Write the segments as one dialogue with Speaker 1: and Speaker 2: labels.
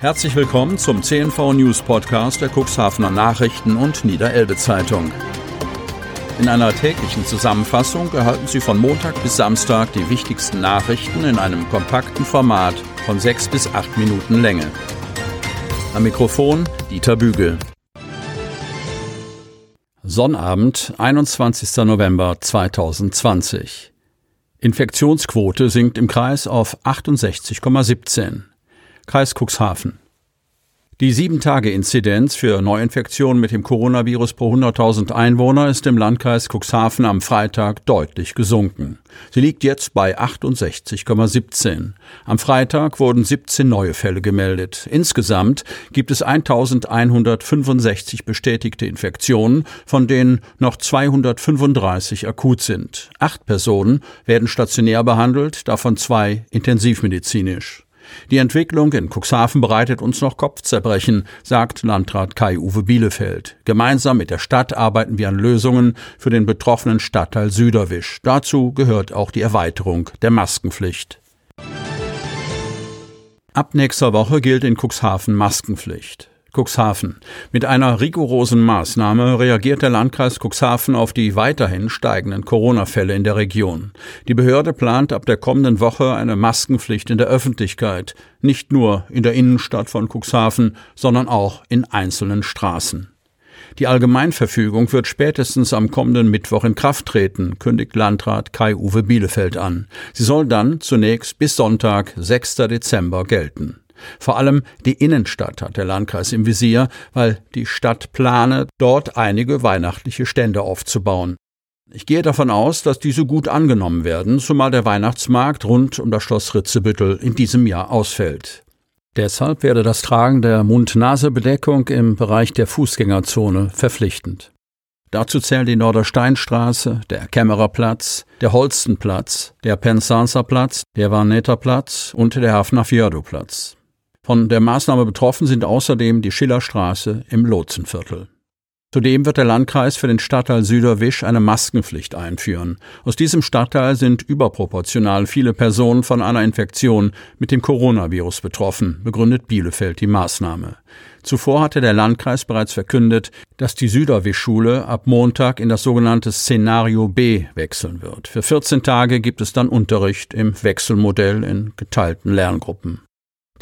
Speaker 1: Herzlich willkommen zum CNV News Podcast der Cuxhavener Nachrichten und Niederelbe Zeitung. In einer täglichen Zusammenfassung erhalten Sie von Montag bis Samstag die wichtigsten Nachrichten in einem kompakten Format von sechs bis acht Minuten Länge. Am Mikrofon Dieter Bügel. Sonnabend, 21. November 2020. Infektionsquote sinkt im Kreis auf 68,17. Kreis Cuxhaven. Die 7-Tage-Inzidenz für Neuinfektionen mit dem Coronavirus pro 100.000 Einwohner ist im Landkreis Cuxhaven am Freitag deutlich gesunken. Sie liegt jetzt bei 68,17. Am Freitag wurden 17 neue Fälle gemeldet. Insgesamt gibt es 1165 bestätigte Infektionen, von denen noch 235 akut sind. Acht Personen werden stationär behandelt, davon zwei intensivmedizinisch. Die Entwicklung in Cuxhaven bereitet uns noch Kopfzerbrechen, sagt Landrat Kai-Uwe Bielefeld. Gemeinsam mit der Stadt arbeiten wir an Lösungen für den betroffenen Stadtteil Süderwisch. Dazu gehört auch die Erweiterung der Maskenpflicht. Ab nächster Woche gilt in Cuxhaven Maskenpflicht. Cuxhaven. Mit einer rigorosen Maßnahme reagiert der Landkreis Cuxhaven auf die weiterhin steigenden Corona-Fälle in der Region. Die Behörde plant ab der kommenden Woche eine Maskenpflicht in der Öffentlichkeit, nicht nur in der Innenstadt von Cuxhaven, sondern auch in einzelnen Straßen. Die Allgemeinverfügung wird spätestens am kommenden Mittwoch in Kraft treten, kündigt Landrat Kai-Uwe Bielefeld an. Sie soll dann zunächst bis Sonntag, 6. Dezember gelten. Vor allem die Innenstadt hat der Landkreis im Visier, weil die Stadt plane, dort einige weihnachtliche Stände aufzubauen. Ich gehe davon aus, dass diese gut angenommen werden, zumal der Weihnachtsmarkt rund um das Schloss Ritzebüttel in diesem Jahr ausfällt. Deshalb werde das Tragen der Mund-Nase-Bedeckung im Bereich der Fußgängerzone verpflichtend. Dazu zählen die Nordersteinstraße, der Kämmererplatz, der Holstenplatz, der Pensanserplatz, der Vaneterplatz und der Hafnafjördu-Platz. Von der Maßnahme betroffen sind außerdem die Schillerstraße im Lotsenviertel. Zudem wird der Landkreis für den Stadtteil Süderwisch eine Maskenpflicht einführen. Aus diesem Stadtteil sind überproportional viele Personen von einer Infektion mit dem Coronavirus betroffen, begründet Bielefeld die Maßnahme. Zuvor hatte der Landkreis bereits verkündet, dass die Süderwisch-Schule ab Montag in das sogenannte Szenario B wechseln wird. Für 14 Tage gibt es dann Unterricht im Wechselmodell in geteilten Lerngruppen.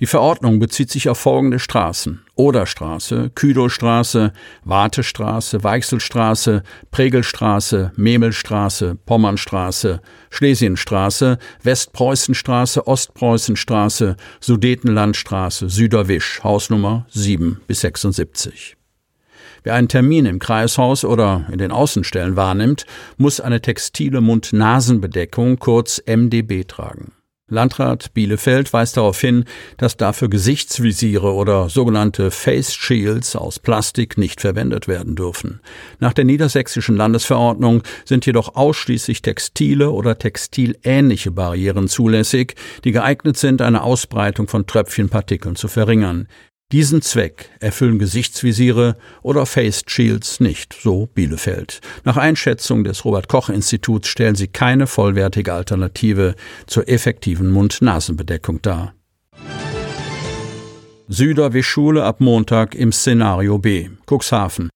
Speaker 1: Die Verordnung bezieht sich auf folgende Straßen. Oderstraße, Küdowstraße, Wartestraße, Weichselstraße, Pregelstraße, Memelstraße, Pommernstraße, Schlesienstraße, Westpreußenstraße, Ostpreußenstraße, Sudetenlandstraße, Süderwisch, Hausnummer 7 bis 76. Wer einen Termin im Kreishaus oder in den Außenstellen wahrnimmt, muss eine textile Mund-Nasen-Bedeckung, kurz MDB, tragen. Landrat Bielefeld weist darauf hin, dass dafür Gesichtsvisiere oder sogenannte Face Shields aus Plastik nicht verwendet werden dürfen. Nach der niedersächsischen Landesverordnung sind jedoch ausschließlich textile oder textilähnliche Barrieren zulässig, die geeignet sind, eine Ausbreitung von Tröpfchenpartikeln zu verringern. Diesen Zweck erfüllen Gesichtsvisiere oder Face Shields nicht, so Bielefeld. Nach Einschätzung des Robert Koch Instituts stellen sie keine vollwertige Alternative zur effektiven Mund-Nasen-Bedeckung dar. Süderwischschule ab Montag im Szenario B. Cuxhaven.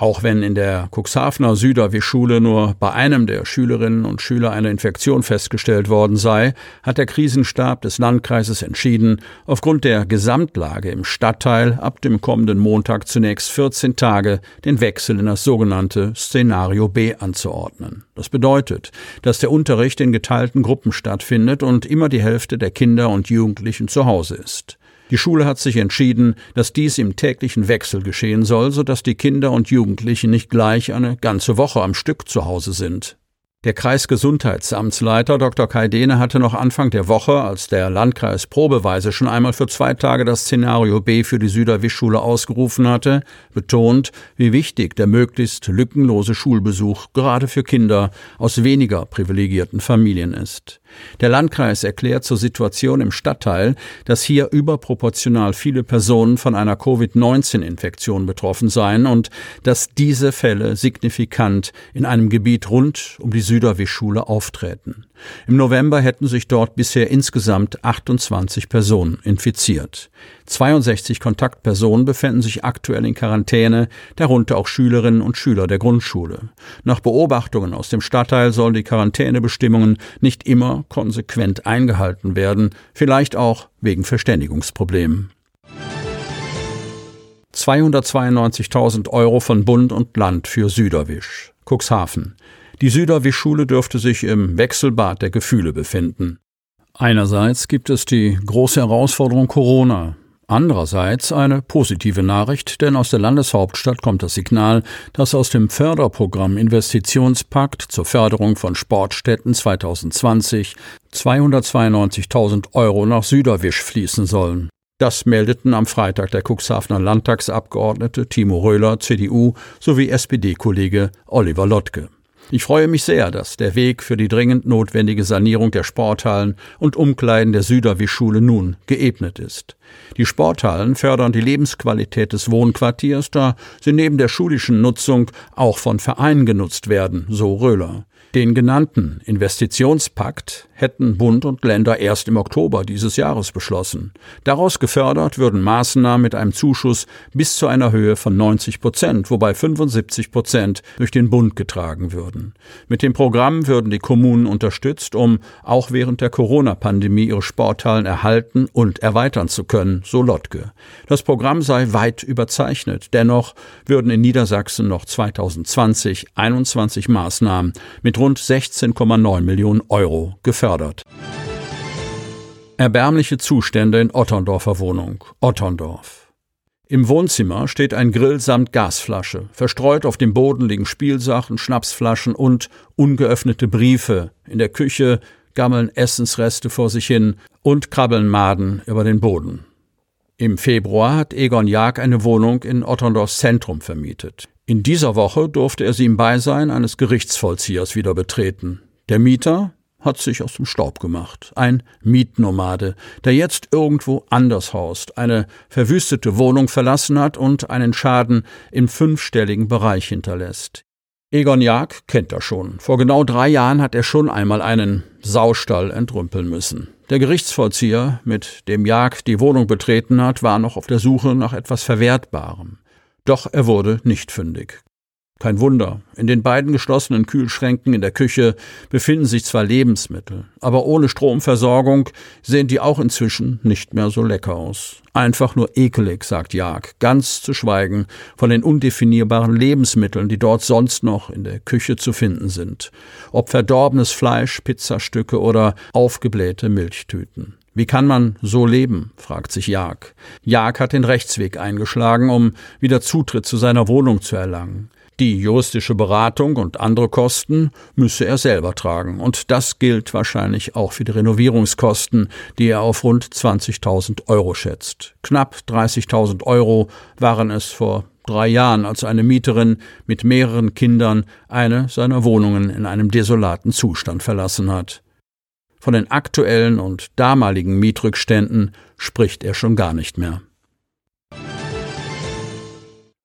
Speaker 1: Auch wenn in der Cuxhavener Süderwischschule nur bei einem der Schülerinnen und Schüler eine Infektion festgestellt worden sei, hat der Krisenstab des Landkreises entschieden, aufgrund der Gesamtlage im Stadtteil ab dem kommenden Montag zunächst 14 Tage den Wechsel in das sogenannte Szenario B anzuordnen. Das bedeutet, dass der Unterricht in geteilten Gruppen stattfindet und immer die Hälfte der Kinder und Jugendlichen zu Hause ist. Die Schule hat sich entschieden, dass dies im täglichen Wechsel geschehen soll, sodass die Kinder und Jugendlichen nicht gleich eine ganze Woche am Stück zu Hause sind. Der Kreisgesundheitsamtsleiter Dr. Kai Dehne hatte noch Anfang der Woche, als der Landkreis probeweise schon einmal für zwei Tage das Szenario B für die Süderwischschule ausgerufen hatte, betont, wie wichtig der möglichst lückenlose Schulbesuch gerade für Kinder aus weniger privilegierten Familien ist. Der Landkreis erklärt zur Situation im Stadtteil, dass hier überproportional viele Personen von einer Covid-19-Infektion betroffen seien und dass diese Fälle signifikant in einem Gebiet rund um die Süderwischschule aufträten. Im November hätten sich dort bisher insgesamt 28 Personen infiziert. 62 Kontaktpersonen befinden sich aktuell in Quarantäne, darunter auch Schülerinnen und Schüler der Grundschule. Nach Beobachtungen aus dem Stadtteil sollen die Quarantänebestimmungen nicht immer konsequent eingehalten werden, vielleicht auch wegen Verständigungsproblemen. 292.000 Euro von Bund und Land für Süderwisch. Cuxhaven. Die Süderwisch-Schule dürfte sich im Wechselbad der Gefühle befinden. Einerseits gibt es die große Herausforderung Corona. Andererseits eine positive Nachricht, denn aus der Landeshauptstadt kommt das Signal, dass aus dem Förderprogramm Investitionspakt zur Förderung von Sportstätten 2020 292.000 Euro nach Süderwisch fließen sollen. Das meldeten am Freitag der Cuxhavener Landtagsabgeordnete Timo Röhler, CDU, sowie SPD-Kollege Oliver Lottke. Ich freue mich sehr, dass der Weg für die dringend notwendige Sanierung der Sporthallen und Umkleiden der Süderwischschule nun geebnet ist. Die Sporthallen fördern die Lebensqualität des Wohnquartiers, da sie neben der schulischen Nutzung auch von Vereinen genutzt werden, so Röhler. Den genannten Investitionspakt hätten Bund und Länder erst im Oktober dieses Jahres beschlossen. Daraus gefördert würden Maßnahmen mit einem Zuschuss bis zu einer Höhe von 90 Prozent, wobei 75 Prozent durch den Bund getragen würden. Mit dem Programm würden die Kommunen unterstützt, um auch während der Corona-Pandemie ihre Sporthallen erhalten und erweitern zu können, so Lottke. Das Programm sei weit überzeichnet. Dennoch würden in Niedersachsen noch 2020 21 Maßnahmen mit rund 16,9 Millionen Euro gefördert. Erbärmliche Zustände in Otterndorfer Wohnung. Otterndorf. Im Wohnzimmer steht ein Grill samt Gasflasche. Verstreut auf dem Boden liegen Spielsachen, Schnapsflaschen und ungeöffnete Briefe. In der Küche gammeln Essensreste vor sich hin und krabbeln Maden über den Boden. Im Februar hat Egon Jag eine Wohnung in Otterndorfs Zentrum vermietet. In dieser Woche durfte er sie im Beisein eines Gerichtsvollziehers wieder betreten. Der Mieter hat sich aus dem Staub gemacht. Ein Mietnomade, der jetzt irgendwo anders haust, eine verwüstete Wohnung verlassen hat und einen Schaden im fünfstelligen Bereich hinterlässt. Egon Jag kennt er schon. Vor genau drei Jahren hat er schon einmal einen Saustall entrümpeln müssen. Der Gerichtsvollzieher, mit dem Jag die Wohnung betreten hat, war noch auf der Suche nach etwas Verwertbarem. Doch er wurde nicht fündig. Kein Wunder. In den beiden geschlossenen Kühlschränken in der Küche befinden sich zwar Lebensmittel, aber ohne Stromversorgung sehen die auch inzwischen nicht mehr so lecker aus. Einfach nur ekelig, sagt Jag, ganz zu schweigen von den undefinierbaren Lebensmitteln, die dort sonst noch in der Küche zu finden sind. Ob verdorbenes Fleisch, Pizzastücke oder aufgeblähte Milchtüten. Wie kann man so leben? fragt sich Jag. Jag hat den Rechtsweg eingeschlagen, um wieder Zutritt zu seiner Wohnung zu erlangen. Die juristische Beratung und andere Kosten müsse er selber tragen. Und das gilt wahrscheinlich auch für die Renovierungskosten, die er auf rund 20.000 Euro schätzt. Knapp 30.000 Euro waren es vor drei Jahren, als eine Mieterin mit mehreren Kindern eine seiner Wohnungen in einem desolaten Zustand verlassen hat. Von den aktuellen und damaligen Mietrückständen spricht er schon gar nicht mehr.